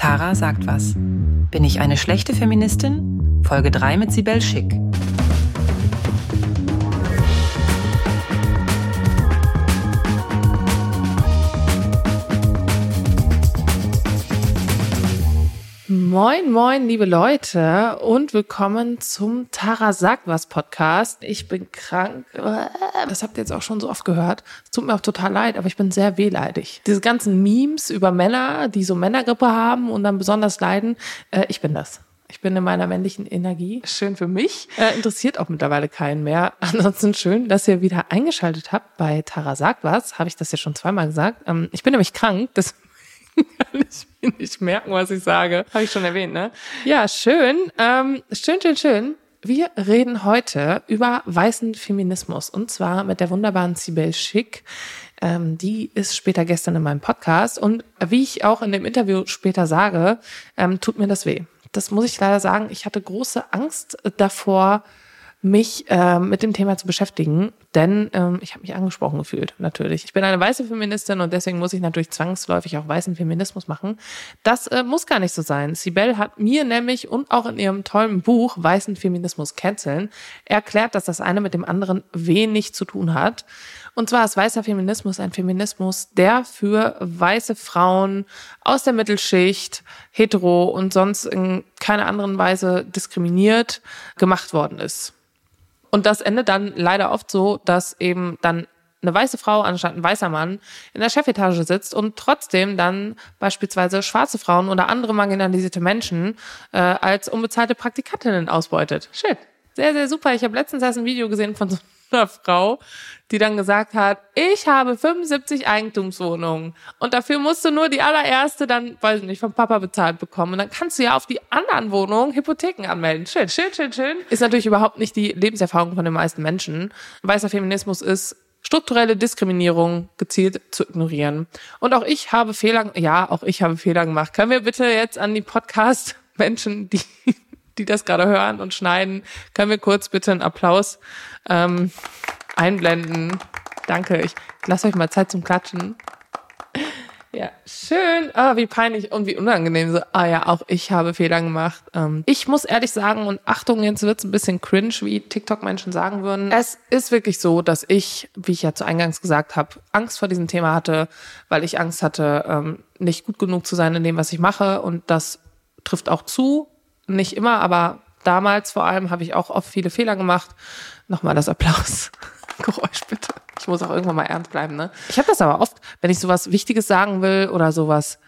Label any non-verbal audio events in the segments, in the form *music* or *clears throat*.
Tara sagt was. Bin ich eine schlechte Feministin? Folge 3 mit Sibel Schick. Moin, moin, liebe Leute und willkommen zum Tara sagt was Podcast. Ich bin krank. Das habt ihr jetzt auch schon so oft gehört. Es tut mir auch total leid, aber ich bin sehr wehleidig. Diese ganzen Memes über Männer, die so Männergrippe haben und dann besonders leiden, äh, ich bin das. Ich bin in meiner männlichen Energie. Schön für mich. Äh, interessiert auch mittlerweile keinen mehr. *laughs* Ansonsten schön, dass ihr wieder eingeschaltet habt bei Tara sagt was. Habe ich das ja schon zweimal gesagt. Ähm, ich bin nämlich krank. Das *laughs* ich mir nicht merken, was ich sage. Habe ich schon erwähnt, ne? Ja, schön. Ähm, schön, schön, schön. Wir reden heute über weißen Feminismus und zwar mit der wunderbaren Sibel Schick. Ähm, die ist später gestern in meinem Podcast und wie ich auch in dem Interview später sage, ähm, tut mir das weh. Das muss ich leider sagen. Ich hatte große Angst davor, mich äh, mit dem Thema zu beschäftigen, denn ähm, ich habe mich angesprochen gefühlt, natürlich. Ich bin eine weiße Feministin und deswegen muss ich natürlich zwangsläufig auch weißen Feminismus machen. Das äh, muss gar nicht so sein. Sibel hat mir nämlich und auch in ihrem tollen Buch Weißen Feminismus canceln erklärt, dass das eine mit dem anderen wenig zu tun hat. Und zwar ist weißer Feminismus ein Feminismus, der für weiße Frauen aus der Mittelschicht, hetero und sonst in keiner anderen Weise diskriminiert gemacht worden ist. Und das endet dann leider oft so, dass eben dann eine weiße Frau anstatt ein weißer Mann in der Chefetage sitzt und trotzdem dann beispielsweise schwarze Frauen oder andere marginalisierte Menschen äh, als unbezahlte Praktikantinnen ausbeutet. Shit. Sehr, sehr super. Ich habe letztens erst ein Video gesehen von so einer Frau, die dann gesagt hat, ich habe 75 Eigentumswohnungen und dafür musst du nur die allererste dann, weiß ich nicht, vom Papa bezahlt bekommen und dann kannst du ja auf die anderen Wohnungen Hypotheken anmelden. Schön, schön, schön, schön. Ist natürlich überhaupt nicht die Lebenserfahrung von den meisten Menschen. Weißer Feminismus ist strukturelle Diskriminierung gezielt zu ignorieren. Und auch ich habe Fehler, ja, auch ich habe Fehler gemacht. Können wir bitte jetzt an die Podcast-Menschen, die die das gerade hören und schneiden, können wir kurz bitte einen Applaus ähm, einblenden. Danke. Ich lasse euch mal Zeit zum Klatschen. Ja, schön. Ah, wie peinlich und wie unangenehm. So, ah ja, auch ich habe Fehler gemacht. Ähm, ich muss ehrlich sagen, und Achtung, jetzt wird's ein bisschen cringe, wie TikTok-Menschen sagen würden. Es ist wirklich so, dass ich, wie ich ja zu Eingangs gesagt habe, Angst vor diesem Thema hatte, weil ich Angst hatte, ähm, nicht gut genug zu sein in dem, was ich mache. Und das trifft auch zu. Nicht immer, aber damals vor allem habe ich auch oft viele Fehler gemacht. Nochmal das Applausgeräusch bitte. Ich muss auch irgendwann mal ernst bleiben, ne? Ich habe das aber oft, wenn ich sowas Wichtiges sagen will oder sowas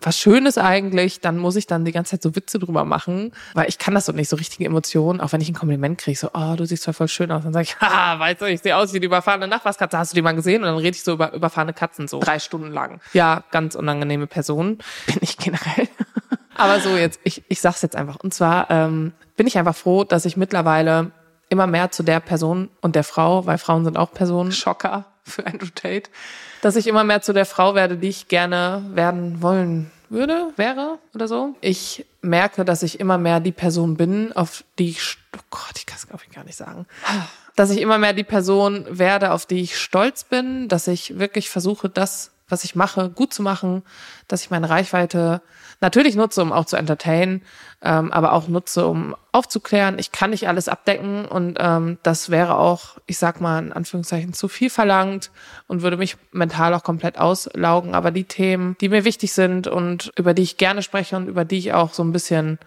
was Schönes eigentlich, dann muss ich dann die ganze Zeit so Witze drüber machen, weil ich kann das so nicht, so richtige Emotionen, auch wenn ich ein Kompliment kriege, so, oh, du siehst zwar voll schön aus, dann sage ich, *laughs* haha, weißt du, ich sehe aus wie die überfahrene Nachbarskatze, hast du die mal gesehen? Und dann rede ich so über überfahrene Katzen so drei Stunden lang. Ja, ganz unangenehme Person, bin ich generell. Aber so jetzt, ich, ich sag's jetzt einfach. Und zwar ähm, bin ich einfach froh, dass ich mittlerweile immer mehr zu der Person und der Frau, weil Frauen sind auch Personen, Schocker für Andrew Tate, dass ich immer mehr zu der Frau werde, die ich gerne werden wollen würde, wäre oder so. Ich merke, dass ich immer mehr die Person bin, auf die ich, oh Gott, ich kann es glaube ich gar nicht sagen, dass ich immer mehr die Person werde, auf die ich stolz bin, dass ich wirklich versuche, das was ich mache, gut zu machen, dass ich meine Reichweite natürlich nutze, um auch zu entertainen, ähm, aber auch nutze, um aufzuklären. Ich kann nicht alles abdecken und ähm, das wäre auch, ich sag mal in Anführungszeichen, zu viel verlangt und würde mich mental auch komplett auslaugen. Aber die Themen, die mir wichtig sind und über die ich gerne spreche und über die ich auch so ein bisschen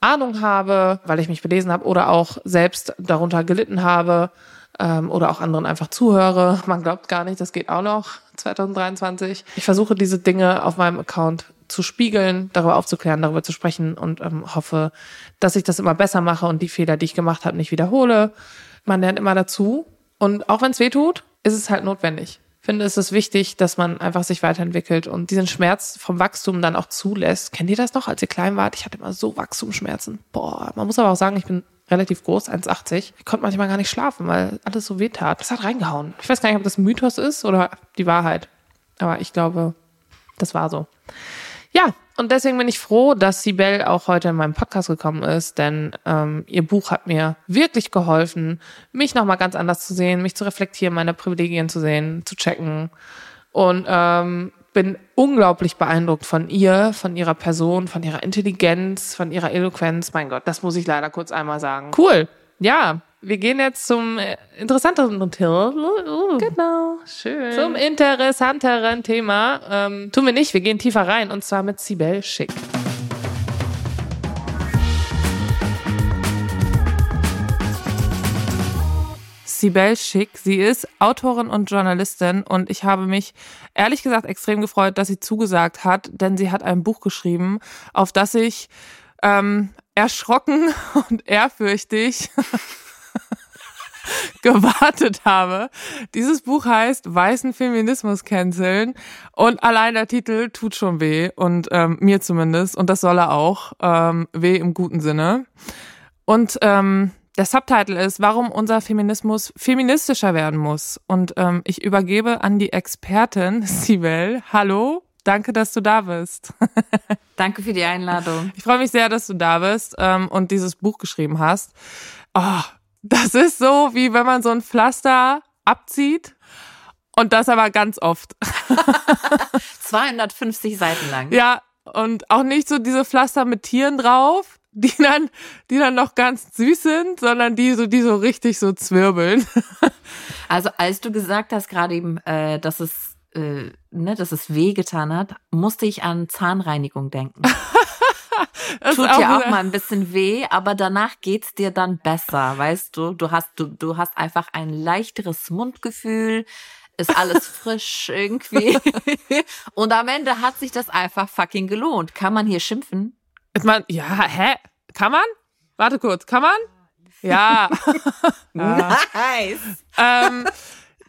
Ahnung habe, weil ich mich belesen habe oder auch selbst darunter gelitten habe, ähm, oder auch anderen einfach zuhöre. *laughs* Man glaubt gar nicht, das geht auch noch 2023. Ich versuche diese Dinge auf meinem Account zu spiegeln, darüber aufzuklären, darüber zu sprechen und ähm, hoffe, dass ich das immer besser mache und die Fehler, die ich gemacht habe, nicht wiederhole. Man lernt immer dazu und auch wenn es weh tut, ist es halt notwendig. Ich finde, es ist wichtig, dass man einfach sich weiterentwickelt und diesen Schmerz vom Wachstum dann auch zulässt. Kennt ihr das noch, als ihr klein wart? Ich hatte immer so Wachstumsschmerzen. Boah, man muss aber auch sagen, ich bin relativ groß, 1,80. Ich konnte manchmal gar nicht schlafen, weil alles so weh tat. Das hat reingehauen. Ich weiß gar nicht, ob das Mythos ist oder die Wahrheit. Aber ich glaube, das war so. Ja, und deswegen bin ich froh, dass Sibel auch heute in meinem Podcast gekommen ist, denn ähm, ihr Buch hat mir wirklich geholfen, mich nochmal ganz anders zu sehen, mich zu reflektieren, meine Privilegien zu sehen, zu checken. Und ähm, bin unglaublich beeindruckt von ihr, von ihrer Person, von ihrer Intelligenz, von ihrer Eloquenz. Mein Gott, das muss ich leider kurz einmal sagen. Cool. Ja, wir gehen jetzt zum äh, interessanteren Thema. Genau, schön. Zum interessanteren Thema. Ähm, tun wir nicht, wir gehen tiefer rein und zwar mit Sibel Schick. Sibel Schick. Sie ist Autorin und Journalistin und ich habe mich ehrlich gesagt extrem gefreut, dass sie zugesagt hat, denn sie hat ein Buch geschrieben, auf das ich ähm, erschrocken *laughs* und ehrfürchtig *laughs* gewartet habe. Dieses Buch heißt Weißen Feminismus canceln und allein der Titel tut schon weh und ähm, mir zumindest und das soll er auch ähm, weh im guten Sinne. Und ähm, der Subtitle ist, warum unser Feminismus feministischer werden muss. Und ähm, ich übergebe an die Expertin *laughs* Sibel. Hallo, danke, dass du da bist. *laughs* danke für die Einladung. Ich freue mich sehr, dass du da bist ähm, und dieses Buch geschrieben hast. Oh, das ist so, wie wenn man so ein Pflaster abzieht und das aber ganz oft. *laughs* 250 Seiten lang. Ja, und auch nicht so diese Pflaster mit Tieren drauf, die dann, die dann noch ganz süß sind, sondern die so, die so richtig so zwirbeln. *laughs* Also als du gesagt hast gerade eben, äh, dass es, äh, ne, dass es wehgetan hat, musste ich an Zahnreinigung denken. *laughs* Tut ja auch mal ein bisschen weh, aber danach geht's dir dann besser, weißt du? Du hast, du, du hast einfach ein leichteres Mundgefühl, ist alles *laughs* frisch irgendwie. Und am Ende hat sich das einfach fucking gelohnt. Kann man hier schimpfen? Man, ja, hä? Kann man? Warte kurz, kann man? Ja. *laughs* nice. ähm,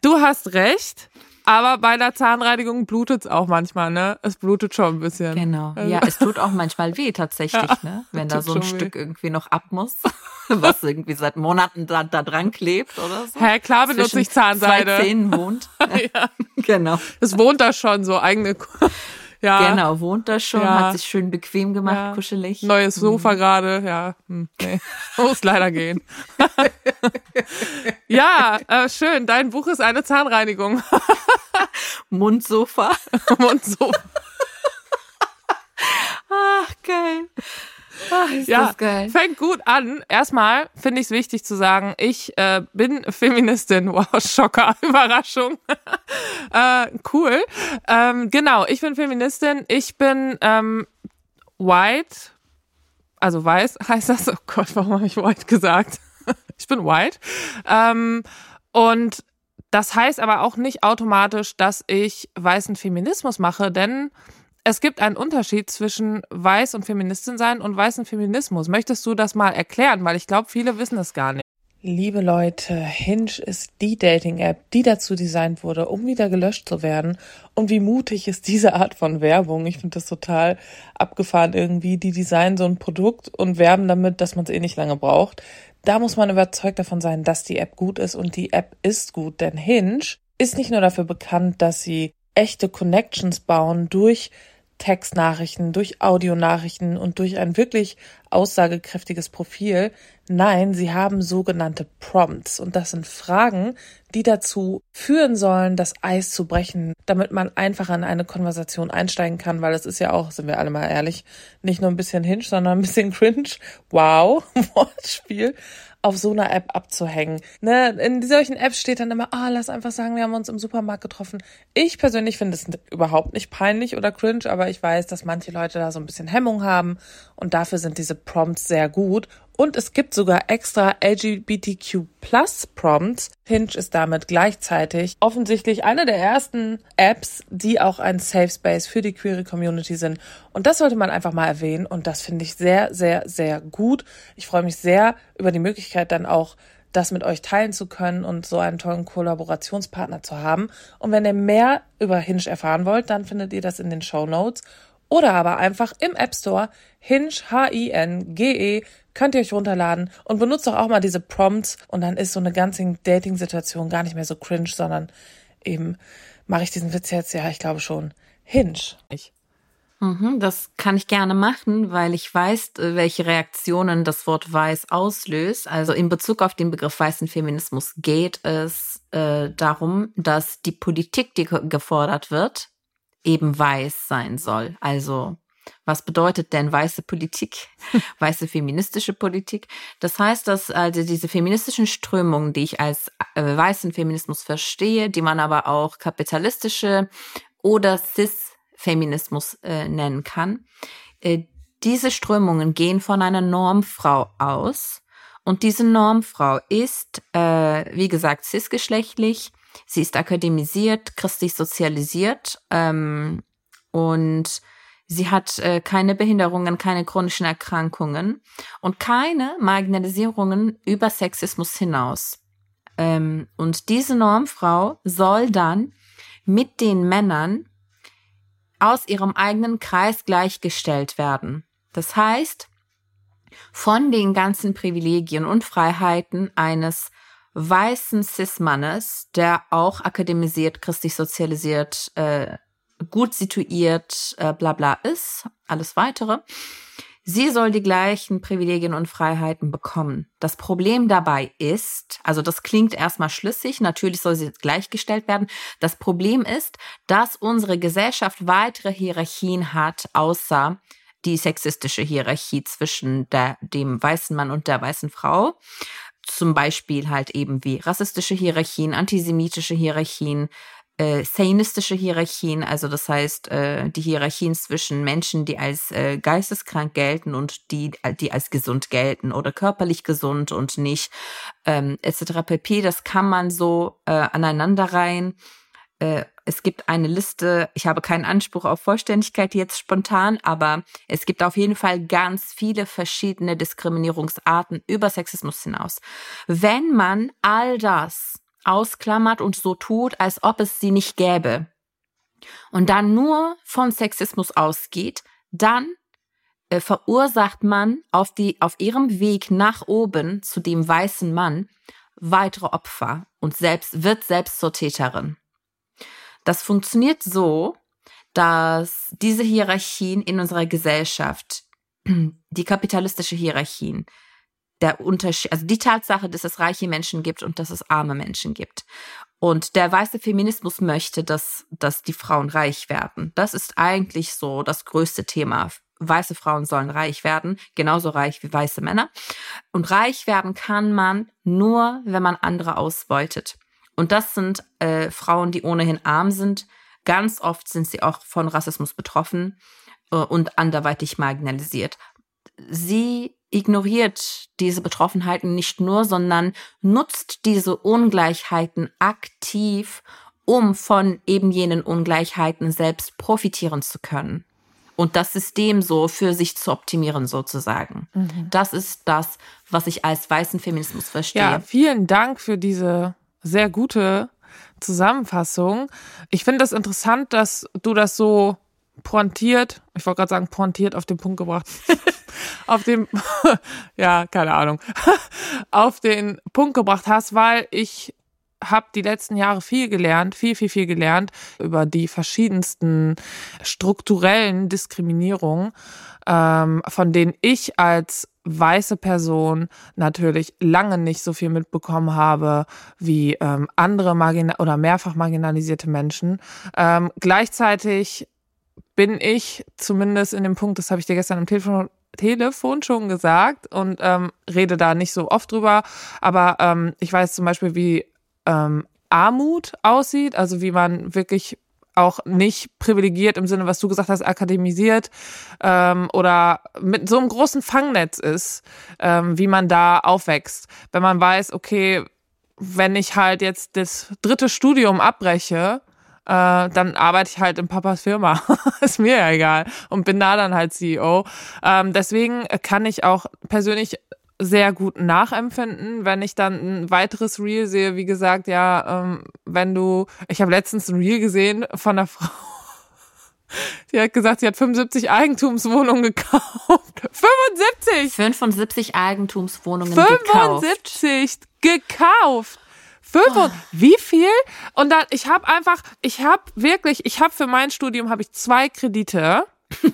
du hast recht. Aber bei der Zahnreinigung blutet es auch manchmal, ne? Es blutet schon ein bisschen. Genau. Also ja, es tut auch manchmal weh tatsächlich, ja, ne? Wenn da so ein Stück weh. irgendwie noch ab muss, *laughs* was irgendwie seit Monaten da, da dran klebt oder so. Hä, klar benutze ich Zahnseide. Zwei Zähnen wohnt. *laughs* ja. Genau. Es wohnt da schon so eigene ja. Genau, wohnt da schon, ja. hat sich schön bequem gemacht, ja. kuschelig. Neues Sofa mhm. gerade, ja. Hm, nee. *laughs* Muss leider gehen. *laughs* ja, äh, schön. Dein Buch ist eine Zahnreinigung. *laughs* Mundsofa. Mundsofa. Ach, geil. Ach, ist ja, das geil. Fängt gut an. Erstmal finde ich es wichtig zu sagen, ich äh, bin Feministin. *laughs* Wow, Schocker, *laughs* Überraschung. *laughs* äh, cool. Ähm, genau, ich bin Feministin. Ich bin ähm, white. Also weiß heißt das. Oh Gott, warum habe ich white gesagt? ich bin white. Ähm, und das heißt aber auch nicht automatisch, dass ich weißen Feminismus mache, denn es gibt einen Unterschied zwischen weiß und Feministin sein und weißen Feminismus. Möchtest du das mal erklären? Weil ich glaube, viele wissen das gar nicht. Liebe Leute, Hinge ist die Dating-App, die dazu designt wurde, um wieder gelöscht zu werden. Und wie mutig ist diese Art von Werbung? Ich finde das total abgefahren irgendwie. Die designen so ein Produkt und werben damit, dass man es eh nicht lange braucht. Da muss man überzeugt davon sein, dass die App gut ist und die App ist gut, denn Hinge ist nicht nur dafür bekannt, dass sie echte Connections bauen durch Textnachrichten, durch Audionachrichten und durch ein wirklich aussagekräftiges Profil. Nein, sie haben sogenannte Prompts und das sind Fragen, die dazu führen sollen, das Eis zu brechen, damit man einfach in eine Konversation einsteigen kann, weil es ist ja auch, sind wir alle mal ehrlich, nicht nur ein bisschen Hinge, sondern ein bisschen Cringe. Wow, *laughs* Wortspiel auf so einer App abzuhängen. Ne? In solchen Apps steht dann immer, ah, lass einfach sagen, wir haben uns im Supermarkt getroffen. Ich persönlich finde es überhaupt nicht peinlich oder cringe, aber ich weiß, dass manche Leute da so ein bisschen Hemmung haben und dafür sind diese Prompts sehr gut und es gibt sogar extra LGBTQ Plus Prompts. Hinge ist damit gleichzeitig offensichtlich eine der ersten Apps, die auch ein Safe Space für die queere Community sind. Und das sollte man einfach mal erwähnen. Und das finde ich sehr, sehr, sehr gut. Ich freue mich sehr über die Möglichkeit dann auch das mit euch teilen zu können und so einen tollen Kollaborationspartner zu haben. Und wenn ihr mehr über Hinge erfahren wollt, dann findet ihr das in den Show Notes oder aber einfach im App Store Hinge H-I-N-G-E könnt ihr euch runterladen und benutzt doch auch mal diese Prompts und dann ist so eine ganze Dating-Situation gar nicht mehr so cringe, sondern eben mache ich diesen Witz jetzt, ja, ich glaube schon, Hinge. Ich. Mhm, das kann ich gerne machen, weil ich weiß, äh, welche Reaktionen das Wort weiß auslöst. Also in Bezug auf den Begriff weißen Feminismus geht es äh, darum, dass die Politik, die gefordert wird, eben weiß sein soll. Also was bedeutet denn weiße Politik, *laughs* weiße feministische Politik? Das heißt, dass also diese feministischen Strömungen, die ich als äh, weißen Feminismus verstehe, die man aber auch kapitalistische oder cis-Feminismus äh, nennen kann, äh, diese Strömungen gehen von einer Normfrau aus. Und diese Normfrau ist, äh, wie gesagt, cisgeschlechtlich. Sie ist akademisiert, christlich sozialisiert ähm, und Sie hat äh, keine Behinderungen, keine chronischen Erkrankungen und keine Marginalisierungen über Sexismus hinaus. Ähm, und diese Normfrau soll dann mit den Männern aus ihrem eigenen Kreis gleichgestellt werden. Das heißt, von den ganzen Privilegien und Freiheiten eines weißen Cis-Mannes, der auch akademisiert, christlich sozialisiert, äh, gut situiert, äh, bla bla ist, alles weitere. Sie soll die gleichen Privilegien und Freiheiten bekommen. Das Problem dabei ist, also das klingt erstmal schlüssig, natürlich soll sie gleichgestellt werden. Das Problem ist, dass unsere Gesellschaft weitere Hierarchien hat, außer die sexistische Hierarchie zwischen der, dem weißen Mann und der weißen Frau. Zum Beispiel halt eben wie rassistische Hierarchien, antisemitische Hierarchien, äh, sainistische Hierarchien, also das heißt äh, die Hierarchien zwischen Menschen, die als äh, geisteskrank gelten und die, die als gesund gelten oder körperlich gesund und nicht, ähm, etc. pp. Das kann man so äh, aneinanderreihen. Äh, es gibt eine Liste, ich habe keinen Anspruch auf Vollständigkeit jetzt spontan, aber es gibt auf jeden Fall ganz viele verschiedene Diskriminierungsarten über Sexismus hinaus. Wenn man all das ausklammert und so tut, als ob es sie nicht gäbe und dann nur von Sexismus ausgeht, dann äh, verursacht man auf, die, auf ihrem Weg nach oben zu dem weißen Mann weitere Opfer und selbst wird selbst zur Täterin. Das funktioniert so, dass diese Hierarchien in unserer Gesellschaft, *clears throat* die kapitalistische Hierarchien, der Unterschied, also die Tatsache, dass es reiche Menschen gibt und dass es arme Menschen gibt. Und der weiße Feminismus möchte, dass, dass die Frauen reich werden. Das ist eigentlich so das größte Thema. Weiße Frauen sollen reich werden, genauso reich wie weiße Männer. Und reich werden kann man nur, wenn man andere ausbeutet. Und das sind äh, Frauen, die ohnehin arm sind. Ganz oft sind sie auch von Rassismus betroffen äh, und anderweitig marginalisiert. Sie ignoriert diese Betroffenheiten nicht nur, sondern nutzt diese Ungleichheiten aktiv, um von eben jenen Ungleichheiten selbst profitieren zu können. Und das System so für sich zu optimieren, sozusagen. Mhm. Das ist das, was ich als weißen Feminismus verstehe. Ja, vielen Dank für diese sehr gute Zusammenfassung. Ich finde das interessant, dass du das so pointiert, ich wollte gerade sagen pointiert auf den Punkt gebracht, *laughs* auf den, *laughs* ja, keine Ahnung, *laughs* auf den Punkt gebracht hast, weil ich habe die letzten Jahre viel gelernt, viel, viel, viel gelernt über die verschiedensten strukturellen Diskriminierungen, ähm, von denen ich als weiße Person natürlich lange nicht so viel mitbekommen habe wie ähm, andere margina oder mehrfach marginalisierte Menschen. Ähm, gleichzeitig bin ich zumindest in dem Punkt, das habe ich dir gestern am Telefon, Telefon schon gesagt und ähm, rede da nicht so oft drüber, aber ähm, ich weiß zum Beispiel, wie ähm, Armut aussieht, also wie man wirklich auch nicht privilegiert im Sinne, was du gesagt hast, akademisiert ähm, oder mit so einem großen Fangnetz ist, ähm, wie man da aufwächst. Wenn man weiß, okay, wenn ich halt jetzt das dritte Studium abbreche, äh, dann arbeite ich halt in Papas Firma. *laughs* ist mir ja egal. Und bin da dann halt CEO. Ähm, deswegen kann ich auch persönlich sehr gut nachempfinden, wenn ich dann ein weiteres Reel sehe, wie gesagt, ja, ähm, wenn du, ich habe letztens ein Reel gesehen von einer *laughs* Frau, die hat gesagt, sie hat 75 Eigentumswohnungen gekauft. *laughs* 75! 75 Eigentumswohnungen 75 gekauft. gekauft. Fünf oh. wie viel? Und dann, ich habe einfach, ich habe wirklich, ich habe für mein Studium habe ich zwei Kredite. *laughs*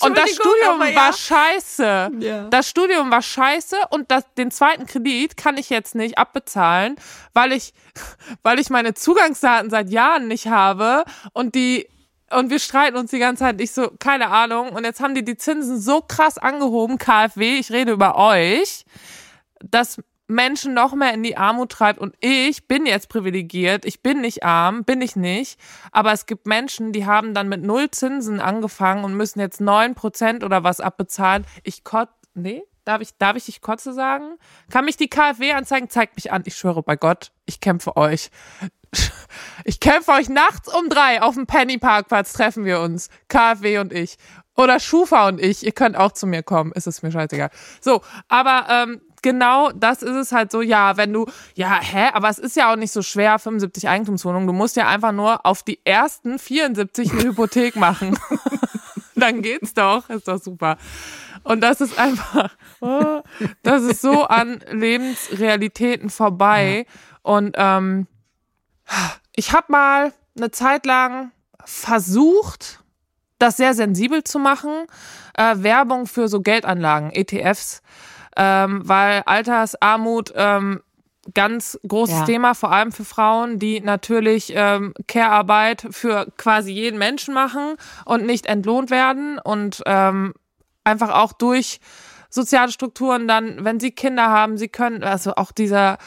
Und das Studium ja. war scheiße. Ja. Das Studium war scheiße und das, den zweiten Kredit kann ich jetzt nicht abbezahlen, weil ich, *laughs* weil ich meine Zugangsdaten seit Jahren nicht habe und die und wir streiten uns die ganze Zeit. Ich so, keine Ahnung. Und jetzt haben die die Zinsen so krass angehoben, KfW, ich rede über euch, dass Menschen noch mehr in die Armut treibt. Und ich bin jetzt privilegiert. Ich bin nicht arm, bin ich nicht. Aber es gibt Menschen, die haben dann mit null Zinsen angefangen und müssen jetzt neun Prozent oder was abbezahlen. Ich kotze, nee, Darf ich, darf ich dich Kotze sagen? Kann mich die KfW anzeigen? Zeigt mich an. Ich schwöre bei Gott, ich kämpfe euch. Ich kämpfe euch nachts um drei auf dem Penny-Parkplatz treffen wir uns. KfW und ich. Oder Schufa und ich. Ihr könnt auch zu mir kommen. Ist es mir scheißegal. So, aber ähm, genau das ist es halt so, ja, wenn du, ja, hä, aber es ist ja auch nicht so schwer, 75 Eigentumswohnungen. Du musst ja einfach nur auf die ersten 74 eine Hypothek *laughs* machen. Dann geht's doch. Ist doch super. Und das ist einfach, oh, das ist so an Lebensrealitäten vorbei. Ja. Und ähm, ich habe mal eine Zeit lang versucht, das sehr sensibel zu machen. Äh, Werbung für so Geldanlagen, ETFs, ähm, weil Altersarmut ähm, ganz großes ja. Thema, vor allem für Frauen, die natürlich ähm, Care-Arbeit für quasi jeden Menschen machen und nicht entlohnt werden und ähm, einfach auch durch soziale Strukturen dann, wenn sie Kinder haben, sie können, also auch dieser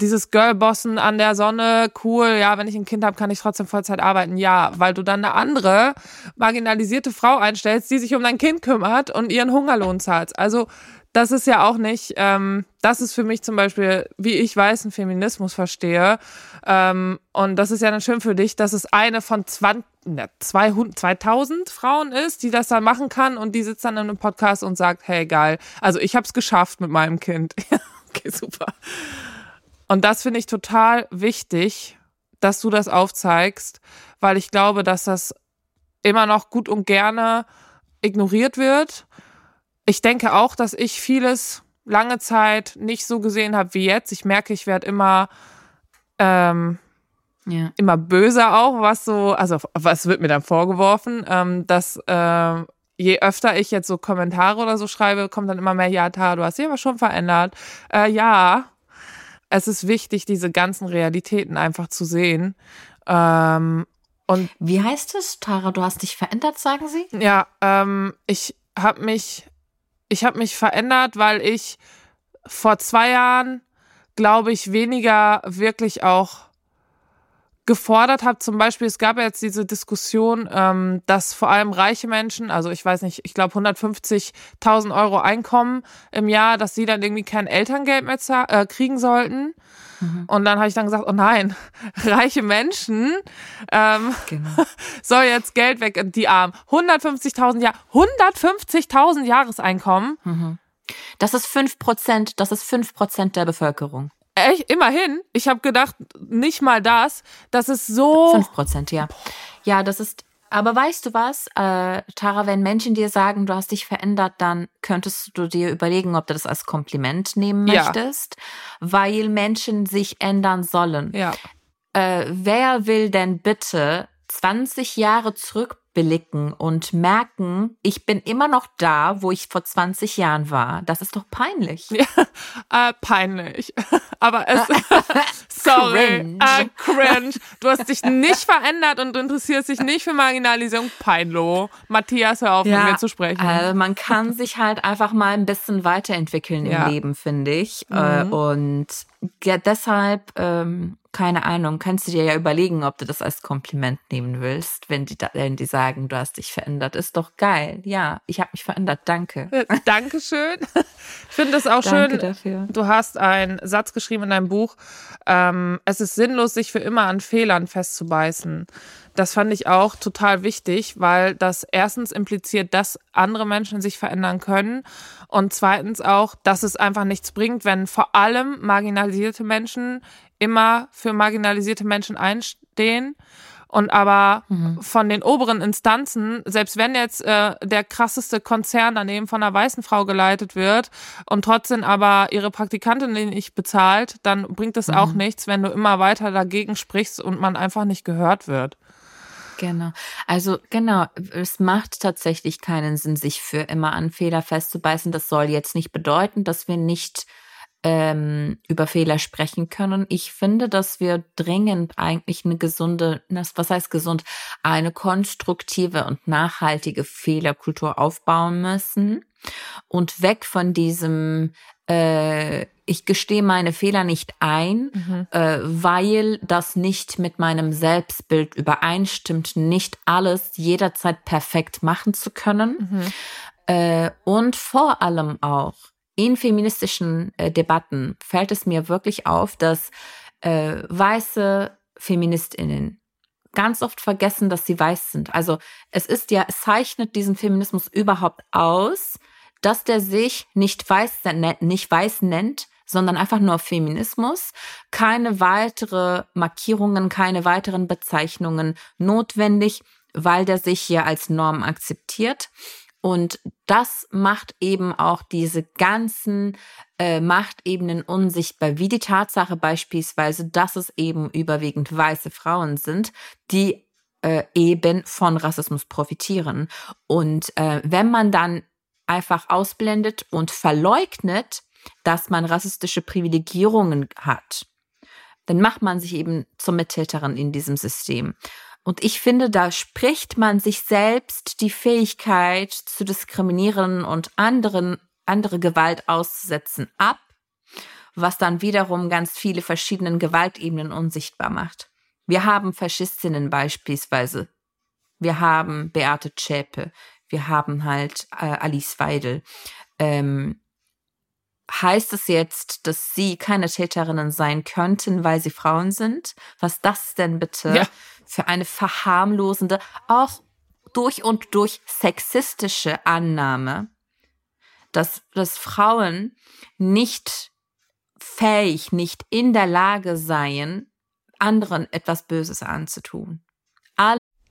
dieses Girlbossen an der Sonne, cool, ja, wenn ich ein Kind habe, kann ich trotzdem Vollzeit arbeiten. Ja, weil du dann eine andere marginalisierte Frau einstellst, die sich um dein Kind kümmert und ihren Hungerlohn zahlt. Also das ist ja auch nicht, ähm, das ist für mich zum Beispiel, wie ich weißen Feminismus verstehe. Ähm, und das ist ja dann schön für dich, dass es eine von 20, 200, 2000 Frauen ist, die das dann machen kann und die sitzt dann in einem Podcast und sagt, hey, geil, also ich habe es geschafft mit meinem Kind. *laughs* okay, super. Und das finde ich total wichtig, dass du das aufzeigst, weil ich glaube, dass das immer noch gut und gerne ignoriert wird. Ich denke auch, dass ich vieles lange Zeit nicht so gesehen habe wie jetzt. Ich merke, ich werde immer ähm, ja. immer böser auch, was so, also was wird mir dann vorgeworfen, ähm, dass äh, je öfter ich jetzt so Kommentare oder so schreibe, kommt dann immer mehr, ja, Tara, du hast dich aber schon verändert. Äh, ja, es ist wichtig, diese ganzen Realitäten einfach zu sehen. Ähm, und wie heißt es, Tara? Du hast dich verändert, sagen Sie? Ja, ähm, ich habe mich, ich habe mich verändert, weil ich vor zwei Jahren, glaube ich, weniger wirklich auch gefordert habe. Zum Beispiel, es gab ja jetzt diese Diskussion, ähm, dass vor allem reiche Menschen, also ich weiß nicht, ich glaube 150.000 Euro Einkommen im Jahr, dass sie dann irgendwie kein Elterngeld mehr äh, kriegen sollten. Mhm. Und dann habe ich dann gesagt, oh nein, *laughs* reiche Menschen ähm, genau. *laughs* soll jetzt Geld weg, die Armen. 150.000 Jahr, 150.000 Jahreseinkommen. Mhm. Das ist fünf Prozent, das ist fünf Prozent der Bevölkerung. Echt, immerhin. Ich habe gedacht, nicht mal das. Das ist so. Fünf Prozent, ja. Ja, das ist. Aber weißt du was, äh, Tara, wenn Menschen dir sagen, du hast dich verändert, dann könntest du dir überlegen, ob du das als Kompliment nehmen möchtest, ja. weil Menschen sich ändern sollen. Ja. Äh, wer will denn bitte 20 Jahre zurück blicken und merken, ich bin immer noch da, wo ich vor 20 Jahren war. Das ist doch peinlich. Ja, äh, peinlich. *laughs* Aber es, *laughs* sorry, cringe. Äh, cringe. Du hast dich nicht verändert und interessierst dich nicht für Marginalisierung. Peinlo. Matthias, hör auf, ja, mit mir zu sprechen. Also man kann sich halt einfach mal ein bisschen weiterentwickeln ja. im Leben, finde ich. Äh, mhm. Und ja, deshalb ähm, keine Ahnung, kannst du dir ja überlegen, ob du das als Kompliment nehmen willst, wenn die, wenn die sagen, du hast dich verändert. Ist doch geil. Ja, ich habe mich verändert. Danke. Dankeschön. *laughs* Ich finde das auch Danke schön. Dafür. Du hast einen Satz geschrieben in deinem Buch. Ähm, es ist sinnlos, sich für immer an Fehlern festzubeißen. Das fand ich auch total wichtig, weil das erstens impliziert, dass andere Menschen sich verändern können und zweitens auch, dass es einfach nichts bringt, wenn vor allem marginalisierte Menschen immer für marginalisierte Menschen einstehen. Und aber mhm. von den oberen Instanzen, selbst wenn jetzt äh, der krasseste Konzern daneben von einer weißen Frau geleitet wird und trotzdem aber ihre Praktikantin nicht bezahlt, dann bringt es mhm. auch nichts, wenn du immer weiter dagegen sprichst und man einfach nicht gehört wird. Genau. Also genau, es macht tatsächlich keinen Sinn, sich für immer an Fehler festzubeißen. Das soll jetzt nicht bedeuten, dass wir nicht ähm, über Fehler sprechen können. Ich finde, dass wir dringend eigentlich eine gesunde, was heißt gesund, eine konstruktive und nachhaltige Fehlerkultur aufbauen müssen und weg von diesem äh, ich gestehe meine Fehler nicht ein, mhm. äh, weil das nicht mit meinem Selbstbild übereinstimmt, nicht alles jederzeit perfekt machen zu können. Mhm. Äh, und vor allem auch in feministischen äh, Debatten fällt es mir wirklich auf, dass äh, weiße Feministinnen ganz oft vergessen, dass sie weiß sind. Also es ist ja, es zeichnet diesen Feminismus überhaupt aus, dass der sich nicht weiß, nicht weiß nennt, sondern einfach nur Feminismus, keine weitere Markierungen, keine weiteren Bezeichnungen notwendig, weil der sich hier als Norm akzeptiert. Und das macht eben auch diese ganzen äh, Machtebenen unsichtbar, wie die Tatsache beispielsweise, dass es eben überwiegend weiße Frauen sind, die äh, eben von Rassismus profitieren. Und äh, wenn man dann einfach ausblendet und verleugnet, dass man rassistische Privilegierungen hat, dann macht man sich eben zur Mittäterin in diesem System. Und ich finde, da spricht man sich selbst die Fähigkeit zu diskriminieren und anderen, andere Gewalt auszusetzen ab, was dann wiederum ganz viele verschiedene Gewaltebenen unsichtbar macht. Wir haben Faschistinnen beispielsweise. Wir haben Beate Zschäpe. Wir haben halt äh, Alice Weidel. Ähm, heißt es jetzt, dass sie keine Täterinnen sein könnten, weil sie Frauen sind? Was das denn bitte? Ja für eine verharmlosende, auch durch und durch sexistische Annahme, dass, dass Frauen nicht fähig, nicht in der Lage seien, anderen etwas Böses anzutun.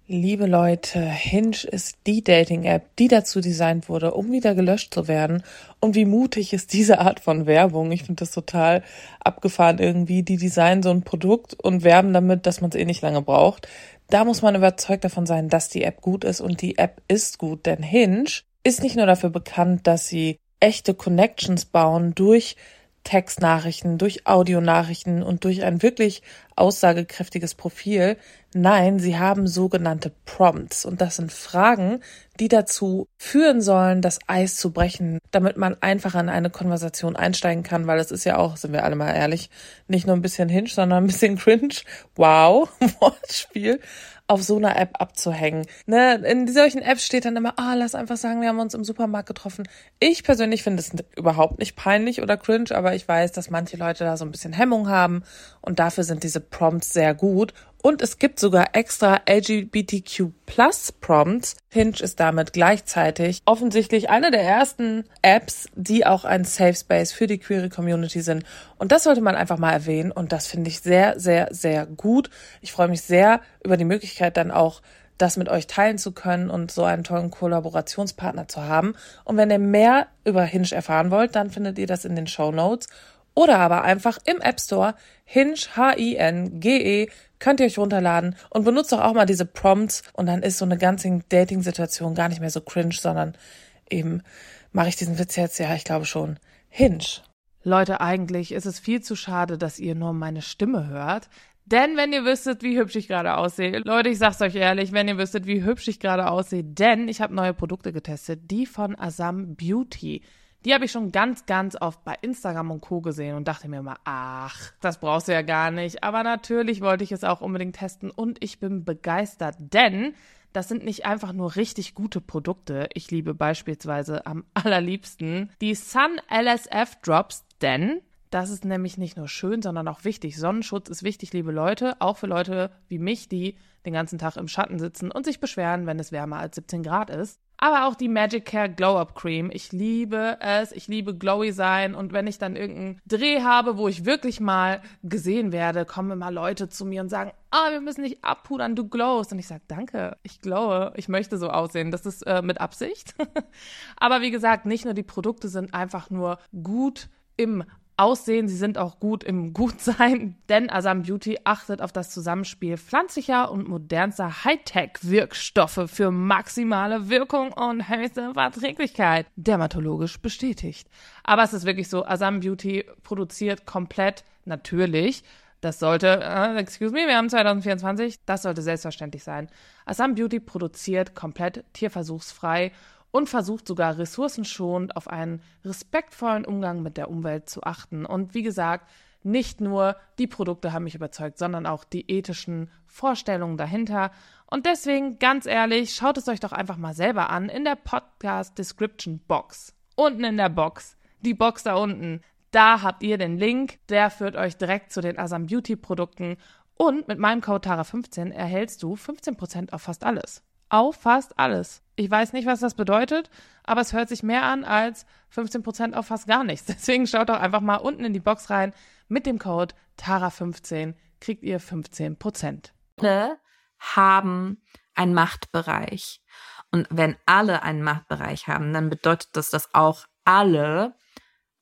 Liebe Leute, Hinge ist die Dating-App, die dazu designt wurde, um wieder gelöscht zu werden. Und wie mutig ist diese Art von Werbung? Ich finde das total abgefahren irgendwie. Die designen so ein Produkt und werben damit, dass man es eh nicht lange braucht. Da muss man überzeugt davon sein, dass die App gut ist und die App ist gut, denn Hinge ist nicht nur dafür bekannt, dass sie echte Connections bauen durch Textnachrichten, durch Audionachrichten und durch ein wirklich aussagekräftiges Profil. Nein, sie haben sogenannte Prompts und das sind Fragen, die dazu führen sollen, das Eis zu brechen, damit man einfach in eine Konversation einsteigen kann, weil es ist ja auch, sind wir alle mal ehrlich, nicht nur ein bisschen Hinge, sondern ein bisschen Cringe. Wow, *laughs* Wortspiel auf so einer App abzuhängen. Ne? In solchen Apps steht dann immer, ah, lass einfach sagen, wir haben uns im Supermarkt getroffen. Ich persönlich finde es überhaupt nicht peinlich oder cringe, aber ich weiß, dass manche Leute da so ein bisschen Hemmung haben und dafür sind diese Prompts sehr gut und es gibt sogar extra LGBTQ Plus Prompts. Hinge ist damit gleichzeitig offensichtlich eine der ersten Apps, die auch ein Safe Space für die queere Community sind. Und das sollte man einfach mal erwähnen. Und das finde ich sehr, sehr, sehr gut. Ich freue mich sehr über die Möglichkeit dann auch das mit euch teilen zu können und so einen tollen Kollaborationspartner zu haben. Und wenn ihr mehr über Hinge erfahren wollt, dann findet ihr das in den Show Notes oder aber einfach im App Store Hinge H-I-N-G-E könnt ihr euch runterladen und benutzt doch auch mal diese Prompts und dann ist so eine ganze Dating-Situation gar nicht mehr so cringe, sondern eben mache ich diesen Witz jetzt, ja, ich glaube schon, Hinge. Leute, eigentlich ist es viel zu schade, dass ihr nur meine Stimme hört. Denn wenn ihr wüsstet, wie hübsch ich gerade aussehe, Leute, ich sag's euch ehrlich, wenn ihr wüsstet, wie hübsch ich gerade aussehe, denn ich habe neue Produkte getestet, die von Asam Beauty. Die habe ich schon ganz, ganz oft bei Instagram und Co. gesehen und dachte mir immer, ach, das brauchst du ja gar nicht. Aber natürlich wollte ich es auch unbedingt testen und ich bin begeistert, denn das sind nicht einfach nur richtig gute Produkte. Ich liebe beispielsweise am *laughs* allerliebsten die Sun LSF Drops, denn das ist nämlich nicht nur schön, sondern auch wichtig. Sonnenschutz ist wichtig, liebe Leute, auch für Leute wie mich, die den ganzen Tag im Schatten sitzen und sich beschweren, wenn es wärmer als 17 Grad ist. Aber auch die Magic Care Glow Up Cream. Ich liebe es. Ich liebe glowy sein. Und wenn ich dann irgendeinen Dreh habe, wo ich wirklich mal gesehen werde, kommen immer Leute zu mir und sagen, ah, wir müssen nicht abpudern, du glowst. Und ich sage, danke, ich glowe. Ich möchte so aussehen. Das ist äh, mit Absicht. *laughs* Aber wie gesagt, nicht nur die Produkte sind einfach nur gut im aussehen, sie sind auch gut im *laughs* Gutsein, denn Asam Beauty achtet auf das Zusammenspiel pflanzlicher und modernster Hightech-Wirkstoffe für maximale Wirkung und höchste Verträglichkeit. Dermatologisch bestätigt. Aber es ist wirklich so, Asam Beauty produziert komplett natürlich das sollte, uh, excuse me, wir haben 2024, das sollte selbstverständlich sein. Assam Beauty produziert komplett tierversuchsfrei und versucht sogar ressourcenschonend auf einen respektvollen Umgang mit der Umwelt zu achten. Und wie gesagt, nicht nur die Produkte haben mich überzeugt, sondern auch die ethischen Vorstellungen dahinter. Und deswegen, ganz ehrlich, schaut es euch doch einfach mal selber an in der Podcast Description Box. Unten in der Box. Die Box da unten. Da habt ihr den Link. Der führt euch direkt zu den Asam Beauty Produkten. Und mit meinem Code TARA15 erhältst du 15% auf fast alles auf fast alles. Ich weiß nicht, was das bedeutet, aber es hört sich mehr an als 15% auf fast gar nichts. *laughs* Deswegen schaut doch einfach mal unten in die Box rein. Mit dem Code TARA15 kriegt ihr 15%. Alle haben einen Machtbereich. Und wenn alle einen Machtbereich haben, dann bedeutet das, dass auch alle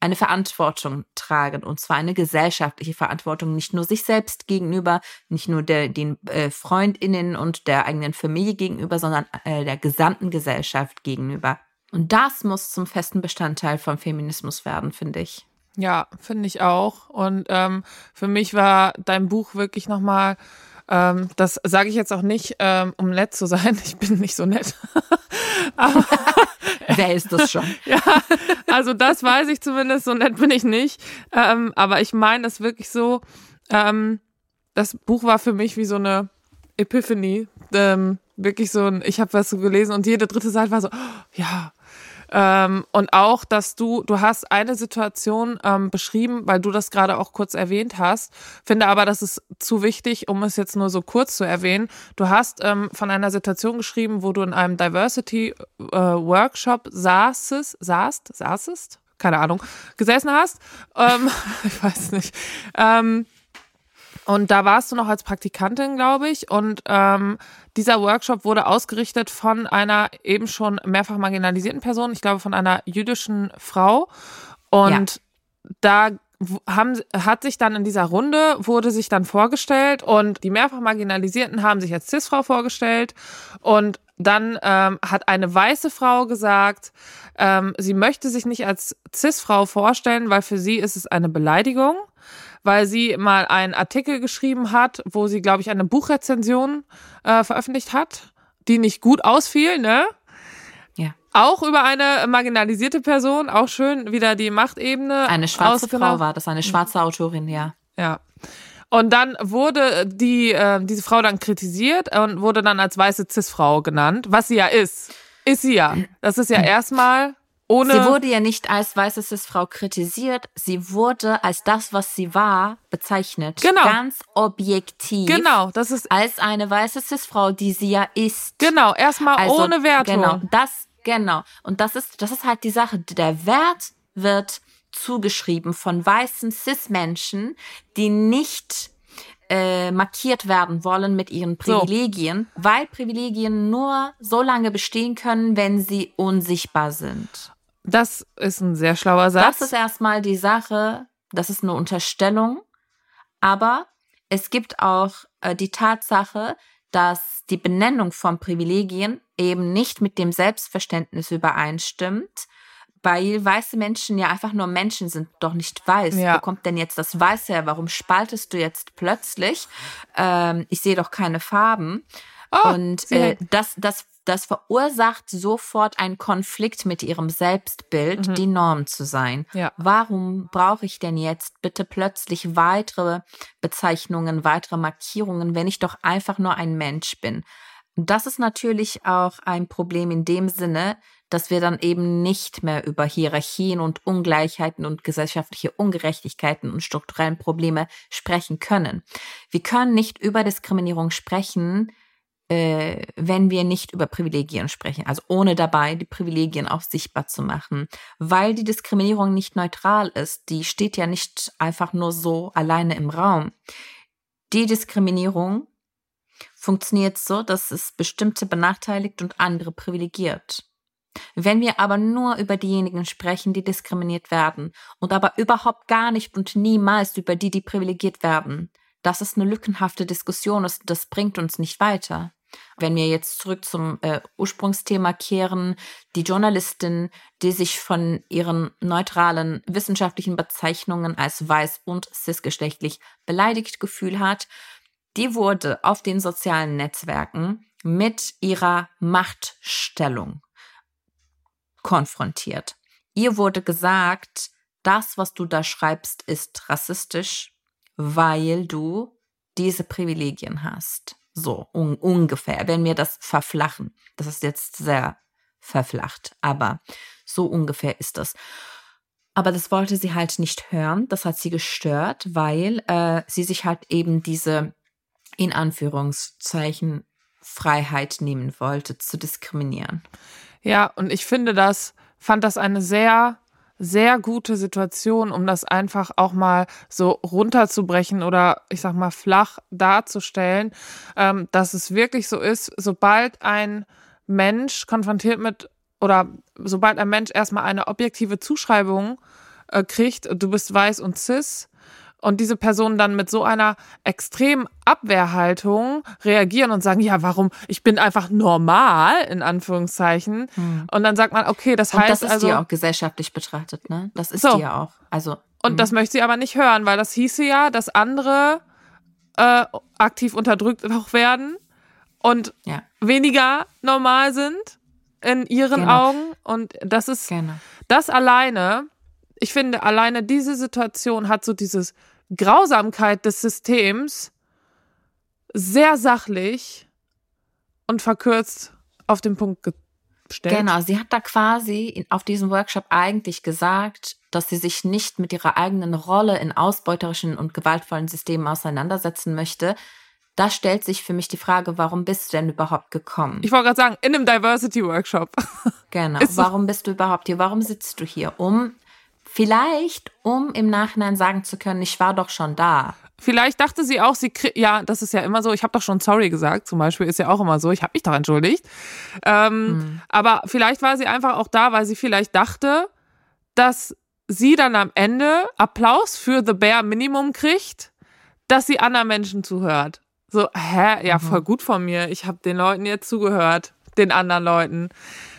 eine Verantwortung tragen und zwar eine gesellschaftliche Verantwortung, nicht nur sich selbst gegenüber, nicht nur der, den äh, Freundinnen und der eigenen Familie gegenüber, sondern äh, der gesamten Gesellschaft gegenüber. Und das muss zum festen Bestandteil vom Feminismus werden, finde ich. Ja, finde ich auch. Und ähm, für mich war dein Buch wirklich nochmal, ähm, das sage ich jetzt auch nicht, ähm, um nett zu sein. *laughs* Ich bin nicht so nett. *laughs* Aber Wer ist das schon? *laughs* ja, also das weiß ich zumindest, so nett bin ich nicht. Ähm, aber ich meine es wirklich so, ähm, das Buch war für mich wie so eine Epiphany. Ähm, wirklich so ein, ich habe was so gelesen und jede dritte Seite war so, oh, ja, ähm, und auch, dass du, du hast eine Situation ähm, beschrieben, weil du das gerade auch kurz erwähnt hast, finde aber, das ist zu wichtig, um es jetzt nur so kurz zu erwähnen. Du hast ähm, von einer Situation geschrieben, wo du in einem Diversity äh, Workshop saßest, saßt, saßest? Keine Ahnung, gesessen hast. Ähm, *laughs* ich weiß nicht. Ähm, und da warst du noch als Praktikantin, glaube ich. Und ähm, dieser Workshop wurde ausgerichtet von einer eben schon mehrfach marginalisierten Person, ich glaube von einer jüdischen Frau. Und ja. da haben, hat sich dann in dieser Runde, wurde sich dann vorgestellt und die mehrfach Marginalisierten haben sich als Cis-Frau vorgestellt und dann ähm, hat eine weiße Frau gesagt, ähm, sie möchte sich nicht als Cis-Frau vorstellen, weil für sie ist es eine Beleidigung weil sie mal einen Artikel geschrieben hat, wo sie, glaube ich, eine Buchrezension äh, veröffentlicht hat, die nicht gut ausfiel, ne? Ja. Auch über eine marginalisierte Person, auch schön wieder die Machtebene. Eine schwarze Frau war das, eine schwarze Autorin, ja. Ja. Und dann wurde die, äh, diese Frau dann kritisiert und wurde dann als weiße Cis-Frau genannt, was sie ja ist. Ist sie ja. Das ist ja erstmal ohne sie wurde ja nicht als weiße Cis-Frau kritisiert, sie wurde als das, was sie war, bezeichnet. Genau. Ganz objektiv. Genau, das ist. Als eine weiße Cis-Frau, die sie ja ist. Genau, erstmal also, ohne Wertung. Genau, das, genau. Und das ist, das ist halt die Sache. Der Wert wird zugeschrieben von weißen Cis-Menschen, die nicht äh, markiert werden wollen mit ihren Privilegien, so. weil Privilegien nur so lange bestehen können, wenn sie unsichtbar sind. Das ist ein sehr schlauer Satz. Das ist erstmal die Sache, das ist eine Unterstellung, aber es gibt auch äh, die Tatsache, dass die Benennung von Privilegien eben nicht mit dem Selbstverständnis übereinstimmt, weil weiße Menschen ja einfach nur Menschen sind, doch nicht weiß. Ja. Wo kommt denn jetzt das Weiße her? Warum spaltest du jetzt plötzlich? Ähm, ich sehe doch keine Farben. Oh, und äh, das, das, das verursacht sofort einen Konflikt mit ihrem Selbstbild, mhm. die Norm zu sein. Ja. Warum brauche ich denn jetzt bitte plötzlich weitere Bezeichnungen, weitere Markierungen, wenn ich doch einfach nur ein Mensch bin? Das ist natürlich auch ein Problem in dem Sinne, dass wir dann eben nicht mehr über Hierarchien und Ungleichheiten und gesellschaftliche Ungerechtigkeiten und strukturellen Probleme sprechen können. Wir können nicht über Diskriminierung sprechen, äh, wenn wir nicht über Privilegien sprechen, also ohne dabei die Privilegien auch sichtbar zu machen, weil die Diskriminierung nicht neutral ist. Die steht ja nicht einfach nur so alleine im Raum. Die Diskriminierung funktioniert so, dass es bestimmte benachteiligt und andere privilegiert. Wenn wir aber nur über diejenigen sprechen, die diskriminiert werden und aber überhaupt gar nicht und niemals über die, die privilegiert werden, das ist eine lückenhafte Diskussion, das, das bringt uns nicht weiter. Wenn wir jetzt zurück zum äh, Ursprungsthema kehren, die Journalistin, die sich von ihren neutralen wissenschaftlichen Bezeichnungen als weiß und cisgeschlechtlich beleidigt gefühlt hat, die wurde auf den sozialen Netzwerken mit ihrer Machtstellung konfrontiert. Ihr wurde gesagt, das, was du da schreibst, ist rassistisch, weil du diese Privilegien hast. So un ungefähr, wenn wir das verflachen. Das ist jetzt sehr verflacht, aber so ungefähr ist das. Aber das wollte sie halt nicht hören. Das hat sie gestört, weil äh, sie sich halt eben diese in Anführungszeichen Freiheit nehmen wollte, zu diskriminieren. Ja, und ich finde das, fand das eine sehr, sehr gute Situation, um das einfach auch mal so runterzubrechen oder ich sag mal flach darzustellen, ähm, dass es wirklich so ist, sobald ein Mensch konfrontiert mit oder sobald ein Mensch erstmal eine objektive Zuschreibung äh, kriegt, du bist weiß und cis, und diese Personen dann mit so einer extremen Abwehrhaltung reagieren und sagen, ja, warum? Ich bin einfach normal, in Anführungszeichen. Hm. Und dann sagt man, okay, das heißt und das ist also. Die auch gesellschaftlich betrachtet, ne? Das ist so. die ja auch. Also. Und das hm. möchte sie aber nicht hören, weil das hieße ja, dass andere äh, aktiv unterdrückt auch werden und ja. weniger normal sind in ihren genau. Augen. Und das ist genau. das alleine. Ich finde, alleine diese Situation hat so dieses Grausamkeit des Systems sehr sachlich und verkürzt auf den Punkt gestellt. Genau, sie hat da quasi auf diesem Workshop eigentlich gesagt, dass sie sich nicht mit ihrer eigenen Rolle in ausbeuterischen und gewaltvollen Systemen auseinandersetzen möchte. Da stellt sich für mich die Frage, warum bist du denn überhaupt gekommen? Ich wollte gerade sagen, in einem Diversity Workshop. Genau. *laughs* warum bist du überhaupt hier? Warum sitzt du hier? Um Vielleicht, um im Nachhinein sagen zu können, ich war doch schon da. Vielleicht dachte sie auch, sie ja, das ist ja immer so. Ich habe doch schon sorry gesagt, zum Beispiel ist ja auch immer so. Ich habe mich doch entschuldigt. Ähm, hm. Aber vielleicht war sie einfach auch da, weil sie vielleicht dachte, dass sie dann am Ende Applaus für The Bare Minimum kriegt, dass sie anderen Menschen zuhört. So, hä, ja, mhm. voll gut von mir. Ich habe den Leuten jetzt zugehört, den anderen Leuten.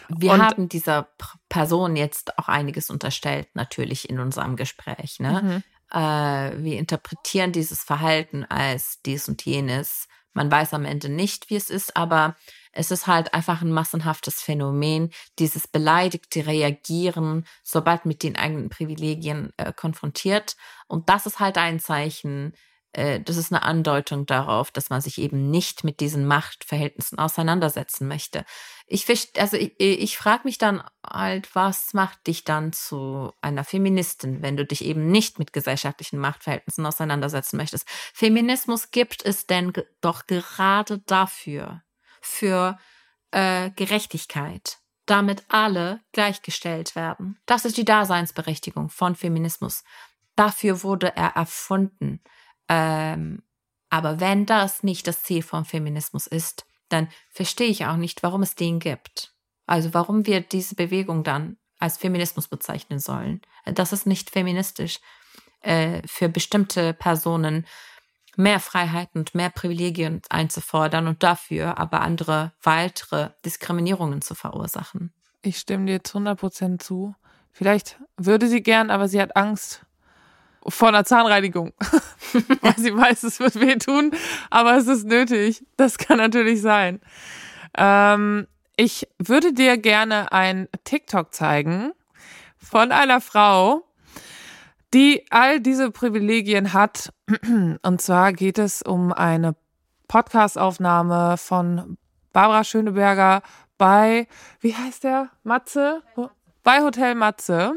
Wir und haben dieser Person jetzt auch einiges unterstellt, natürlich in unserem Gespräch. Ne? Mhm. Äh, wir interpretieren dieses Verhalten als dies und jenes. Man weiß am Ende nicht, wie es ist, aber es ist halt einfach ein massenhaftes Phänomen, dieses beleidigte Reagieren, sobald mit den eigenen Privilegien äh, konfrontiert. Und das ist halt ein Zeichen, äh, das ist eine Andeutung darauf, dass man sich eben nicht mit diesen Machtverhältnissen auseinandersetzen möchte. Ich, also ich, ich frage mich dann halt, was macht dich dann zu einer Feministin, wenn du dich eben nicht mit gesellschaftlichen Machtverhältnissen auseinandersetzen möchtest? Feminismus gibt es denn doch gerade dafür, für äh, Gerechtigkeit, damit alle gleichgestellt werden. Das ist die Daseinsberechtigung von Feminismus. Dafür wurde er erfunden. Ähm, aber wenn das nicht das Ziel von Feminismus ist, dann verstehe ich auch nicht, warum es den gibt. Also warum wir diese Bewegung dann als Feminismus bezeichnen sollen. Das ist nicht feministisch. Äh, für bestimmte Personen mehr Freiheiten und mehr Privilegien einzufordern und dafür aber andere weitere Diskriminierungen zu verursachen. Ich stimme dir zu 100 Prozent zu. Vielleicht würde sie gern, aber sie hat Angst vor einer Zahnreinigung. *laughs* Weil sie weiß, es wird wehtun, aber es ist nötig. Das kann natürlich sein. Ähm, ich würde dir gerne ein TikTok zeigen von einer Frau, die all diese Privilegien hat. *clears throat* Und zwar geht es um eine Podcastaufnahme von Barbara Schöneberger bei, wie heißt der? Matze? Bei Hotel Matze.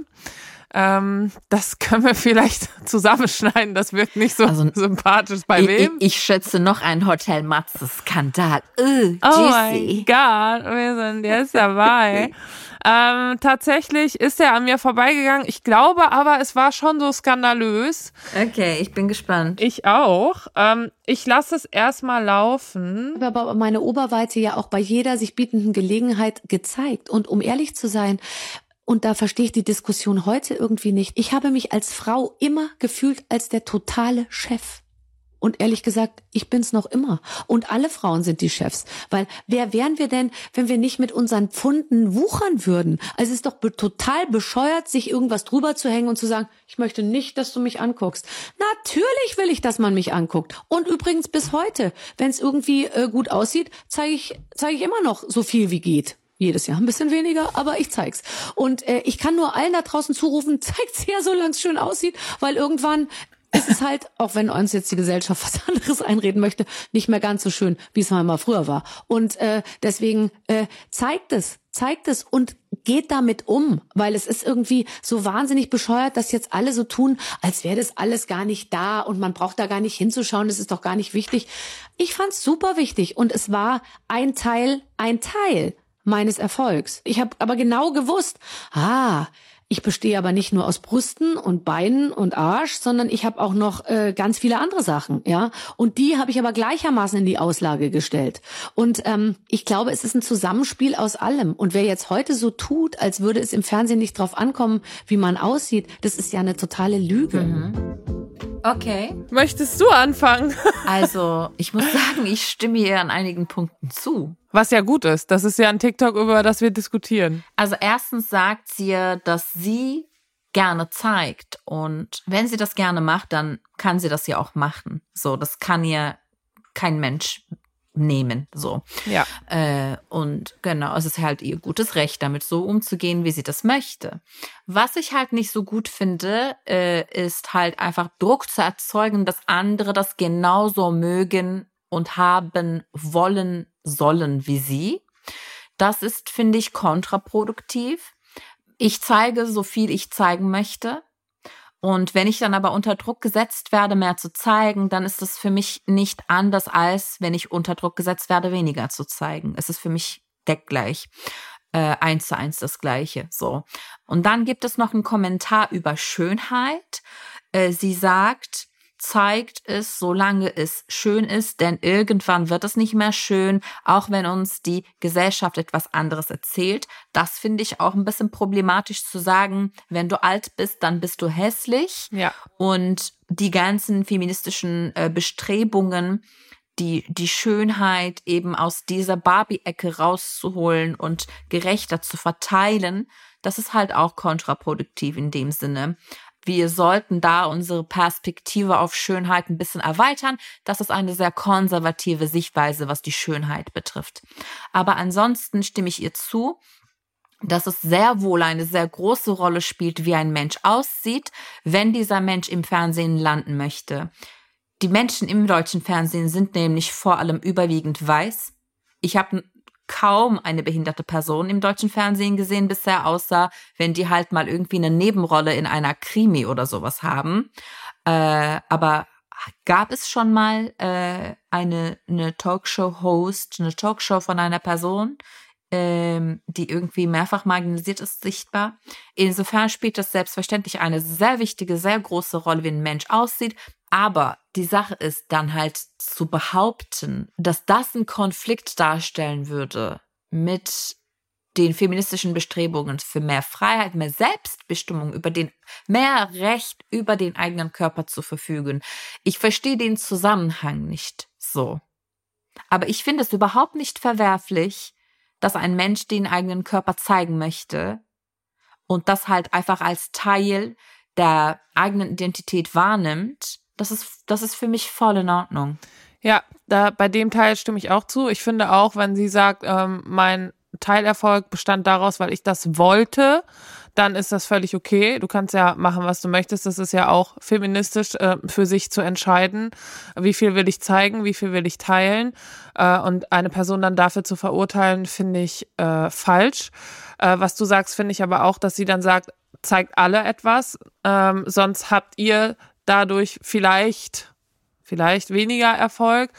Ähm, das *laughs* können wir vielleicht zusammenschneiden. Das wirkt nicht so also, sympathisch. Bei ich, wem? Ich, ich, schätze noch ein Hotel Matze Skandal. Uh, oh mein Gott, wir sind jetzt dabei. *laughs* Ähm, tatsächlich ist er an mir vorbeigegangen. Ich glaube aber, es war schon so skandalös. Okay, ich bin gespannt. Ich auch. Ähm, ich lasse es erstmal laufen. Aber meine Oberweite ja auch bei jeder sich bietenden Gelegenheit gezeigt. Und um ehrlich zu sein, und da verstehe ich die Diskussion heute irgendwie nicht. Ich habe mich als Frau immer gefühlt als der totale Chef. Und ehrlich gesagt, ich bin's noch immer. Und alle Frauen sind die Chefs. Weil wer wären wir denn, wenn wir nicht mit unseren Pfunden wuchern würden? Also es ist doch be total bescheuert, sich irgendwas drüber zu hängen und zu sagen, ich möchte nicht, dass du mich anguckst. Natürlich will ich, dass man mich anguckt. Und übrigens bis heute, wenn es irgendwie äh, gut aussieht, zeige ich, zeige ich immer noch so viel wie geht jedes Jahr ein bisschen weniger, aber ich zeig's. Und äh, ich kann nur allen da draußen zurufen, *laughs* zeigt's her, solange es schön aussieht, weil irgendwann ist es halt, auch wenn uns jetzt die Gesellschaft *laughs* was anderes einreden möchte, nicht mehr ganz so schön, wie es mal früher war. Und äh, deswegen äh, zeigt es, zeigt es und geht damit um, weil es ist irgendwie so wahnsinnig bescheuert, dass jetzt alle so tun, als wäre das alles gar nicht da und man braucht da gar nicht hinzuschauen, das ist doch gar nicht wichtig. Ich fand's super wichtig und es war ein Teil, ein Teil meines Erfolgs. Ich habe aber genau gewusst, ah, ich bestehe aber nicht nur aus Brüsten und Beinen und Arsch, sondern ich habe auch noch äh, ganz viele andere Sachen, ja. Und die habe ich aber gleichermaßen in die Auslage gestellt. Und ähm, ich glaube, es ist ein Zusammenspiel aus allem. Und wer jetzt heute so tut, als würde es im Fernsehen nicht drauf ankommen, wie man aussieht, das ist ja eine totale Lüge. Mhm. Okay. Möchtest du anfangen? *laughs* also, ich muss sagen, ich stimme ihr an einigen Punkten zu. Was ja gut ist. Das ist ja ein TikTok, über das wir diskutieren. Also erstens sagt sie, dass sie gerne zeigt. Und wenn sie das gerne macht, dann kann sie das ja auch machen. So, das kann ihr kein Mensch nehmen. So. Ja. Äh, und genau, es ist halt ihr gutes Recht, damit so umzugehen, wie sie das möchte. Was ich halt nicht so gut finde, äh, ist halt einfach Druck zu erzeugen, dass andere das genauso mögen und haben wollen sollen wie sie. Das ist, finde ich, kontraproduktiv. Ich zeige so viel ich zeigen möchte. Und wenn ich dann aber unter Druck gesetzt werde, mehr zu zeigen, dann ist es für mich nicht anders, als wenn ich unter Druck gesetzt werde, weniger zu zeigen. Es ist für mich deckgleich. Äh, eins zu eins das Gleiche. So. Und dann gibt es noch einen Kommentar über Schönheit. Äh, sie sagt, zeigt es, solange es schön ist, denn irgendwann wird es nicht mehr schön, auch wenn uns die Gesellschaft etwas anderes erzählt. Das finde ich auch ein bisschen problematisch zu sagen, wenn du alt bist, dann bist du hässlich. Ja. Und die ganzen feministischen äh, Bestrebungen, die, die Schönheit eben aus dieser Barbie-Ecke rauszuholen und gerechter zu verteilen, das ist halt auch kontraproduktiv in dem Sinne wir sollten da unsere Perspektive auf Schönheit ein bisschen erweitern. Das ist eine sehr konservative Sichtweise, was die Schönheit betrifft. Aber ansonsten stimme ich ihr zu, dass es sehr wohl eine sehr große Rolle spielt, wie ein Mensch aussieht, wenn dieser Mensch im Fernsehen landen möchte. Die Menschen im deutschen Fernsehen sind nämlich vor allem überwiegend weiß. Ich habe kaum eine behinderte Person im deutschen Fernsehen gesehen bisher, außer wenn die halt mal irgendwie eine Nebenrolle in einer Krimi oder sowas haben. Äh, aber gab es schon mal äh, eine, eine Talkshow-Host, eine Talkshow von einer Person, ähm, die irgendwie mehrfach marginalisiert ist, sichtbar. Insofern spielt das selbstverständlich eine sehr wichtige, sehr große Rolle, wie ein Mensch aussieht. Aber die Sache ist dann halt zu behaupten, dass das einen Konflikt darstellen würde mit den feministischen Bestrebungen für mehr Freiheit, mehr Selbstbestimmung über den, mehr Recht über den eigenen Körper zu verfügen. Ich verstehe den Zusammenhang nicht so. Aber ich finde es überhaupt nicht verwerflich, dass ein Mensch den eigenen Körper zeigen möchte und das halt einfach als Teil der eigenen Identität wahrnimmt das ist, das ist für mich voll in Ordnung. Ja, da bei dem Teil stimme ich auch zu. Ich finde auch, wenn sie sagt, ähm, mein Teilerfolg bestand daraus, weil ich das wollte, dann ist das völlig okay. Du kannst ja machen, was du möchtest. Das ist ja auch feministisch äh, für sich zu entscheiden, wie viel will ich zeigen, wie viel will ich teilen. Äh, und eine Person dann dafür zu verurteilen, finde ich äh, falsch. Äh, was du sagst, finde ich aber auch, dass sie dann sagt, zeigt alle etwas. Ähm, sonst habt ihr dadurch vielleicht, vielleicht weniger Erfolg.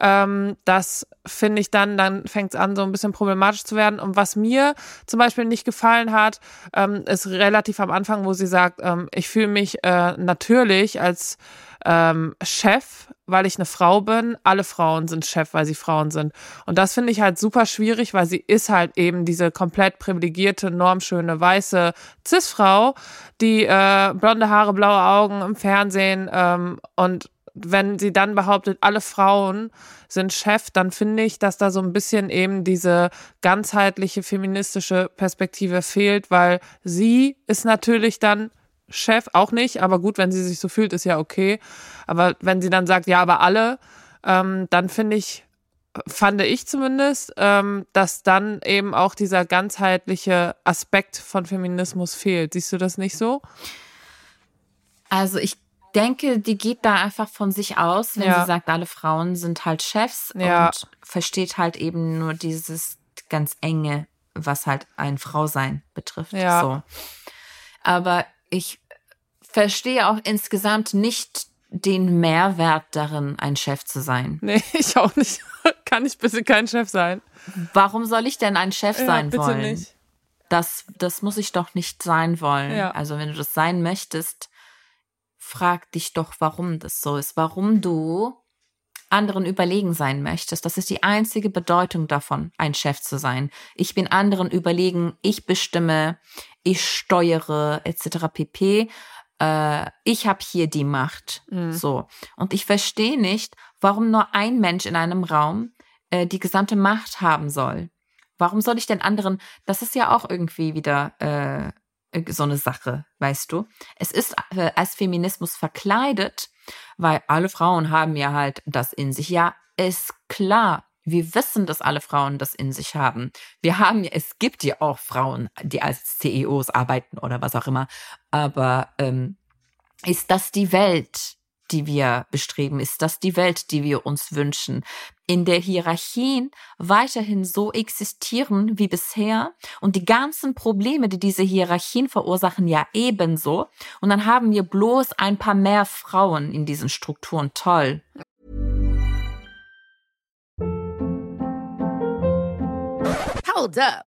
Ähm, das finde ich dann, dann fängt es an, so ein bisschen problematisch zu werden. Und was mir zum Beispiel nicht gefallen hat, ähm, ist relativ am Anfang, wo sie sagt, ähm, ich fühle mich äh, natürlich als ähm, Chef, weil ich eine Frau bin. Alle Frauen sind Chef, weil sie Frauen sind. Und das finde ich halt super schwierig, weil sie ist halt eben diese komplett privilegierte, normschöne, weiße Cis-Frau, die äh, blonde Haare, blaue Augen im Fernsehen ähm, und wenn sie dann behauptet, alle Frauen sind Chef, dann finde ich, dass da so ein bisschen eben diese ganzheitliche feministische Perspektive fehlt, weil sie ist natürlich dann Chef auch nicht, aber gut, wenn sie sich so fühlt, ist ja okay. Aber wenn sie dann sagt, ja, aber alle, ähm, dann finde ich, fand ich zumindest, ähm, dass dann eben auch dieser ganzheitliche Aspekt von Feminismus fehlt. Siehst du das nicht so? Also ich denke, die geht da einfach von sich aus, wenn ja. sie sagt, alle Frauen sind halt Chefs ja. und versteht halt eben nur dieses ganz enge, was halt ein Frausein betrifft. Ja. So. Aber ich verstehe auch insgesamt nicht den Mehrwert darin, ein Chef zu sein. Nee, *laughs* ich auch nicht. Kann ich bitte kein Chef sein? Warum soll ich denn ein Chef sein bitte wollen? Nicht. Das, das muss ich doch nicht sein wollen. Ja. Also wenn du das sein möchtest, frag dich doch, warum das so ist. Warum du anderen überlegen sein möchtest. Das ist die einzige Bedeutung davon, ein Chef zu sein. Ich bin anderen überlegen, ich bestimme, ich steuere etc. pp äh, ich habe hier die Macht. Mhm. So. Und ich verstehe nicht, warum nur ein Mensch in einem Raum äh, die gesamte Macht haben soll. Warum soll ich den anderen, das ist ja auch irgendwie wieder äh, so eine Sache, weißt du? Es ist äh, als Feminismus verkleidet, weil alle Frauen haben ja halt das in sich. Ja, ist klar. Wir wissen, dass alle Frauen das in sich haben. Wir haben, es gibt ja auch Frauen, die als CEOs arbeiten oder was auch immer. Aber ähm, ist das die Welt, die wir bestreben? Ist das die Welt, die wir uns wünschen? In der Hierarchien weiterhin so existieren wie bisher und die ganzen Probleme, die diese Hierarchien verursachen, ja ebenso. Und dann haben wir bloß ein paar mehr Frauen in diesen Strukturen. Toll. Hold up.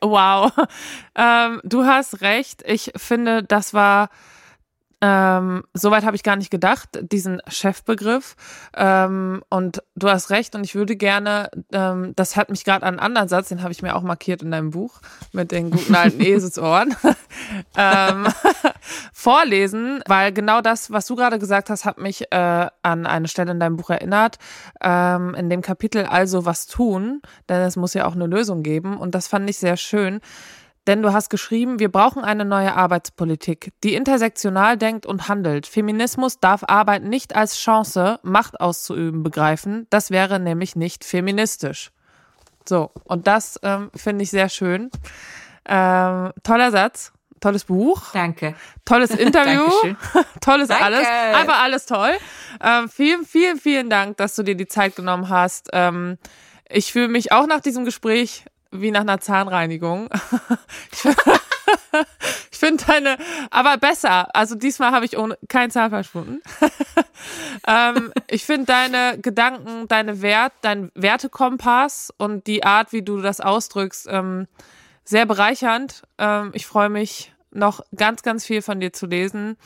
Wow. *laughs* Ähm, du hast recht. Ich finde, das war ähm, Soweit habe ich gar nicht gedacht, diesen Chefbegriff. Ähm, und du hast recht, und ich würde gerne, ähm, das hat mich gerade an einen anderen Satz, den habe ich mir auch markiert in deinem Buch mit den guten alten *laughs* Eselsohren, *laughs* ähm, *laughs* vorlesen, weil genau das, was du gerade gesagt hast, hat mich äh, an eine Stelle in deinem Buch erinnert, ähm, in dem Kapitel Also was tun, denn es muss ja auch eine Lösung geben. Und das fand ich sehr schön. Denn du hast geschrieben, wir brauchen eine neue Arbeitspolitik, die intersektional denkt und handelt. Feminismus darf Arbeit nicht als Chance, Macht auszuüben, begreifen. Das wäre nämlich nicht feministisch. So, und das ähm, finde ich sehr schön. Ähm, toller Satz, tolles Buch. Danke. Tolles *laughs* Interview. *laughs* tolles Danke. alles. Einfach alles toll. Ähm, vielen, vielen, vielen Dank, dass du dir die Zeit genommen hast. Ähm, ich fühle mich auch nach diesem Gespräch wie nach einer Zahnreinigung. *laughs* ich finde *laughs* deine, aber besser. Also diesmal habe ich ohne kein Zahn verschwunden. *laughs* ähm, ich finde deine Gedanken, deine Wert, dein Wertekompass und die Art, wie du das ausdrückst, ähm, sehr bereichernd. Ähm, ich freue mich noch ganz, ganz viel von dir zu lesen.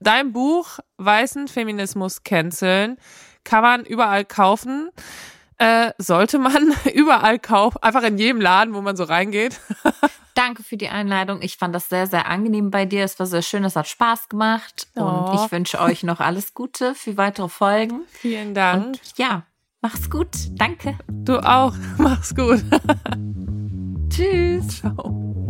Dein Buch Weißen Feminismus canceln kann man überall kaufen äh, sollte man *laughs* überall kaufen, einfach in jedem Laden, wo man so reingeht. *laughs* Danke für die Einladung. Ich fand das sehr, sehr angenehm bei dir. Es war sehr schön, es hat Spaß gemacht. Oh. Und ich wünsche euch noch alles Gute für weitere Folgen. Vielen Dank. Und ja, mach's gut. Danke. Du auch. *laughs* Mach's gut. Tschüss. Ciao.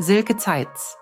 Silke Zeitz.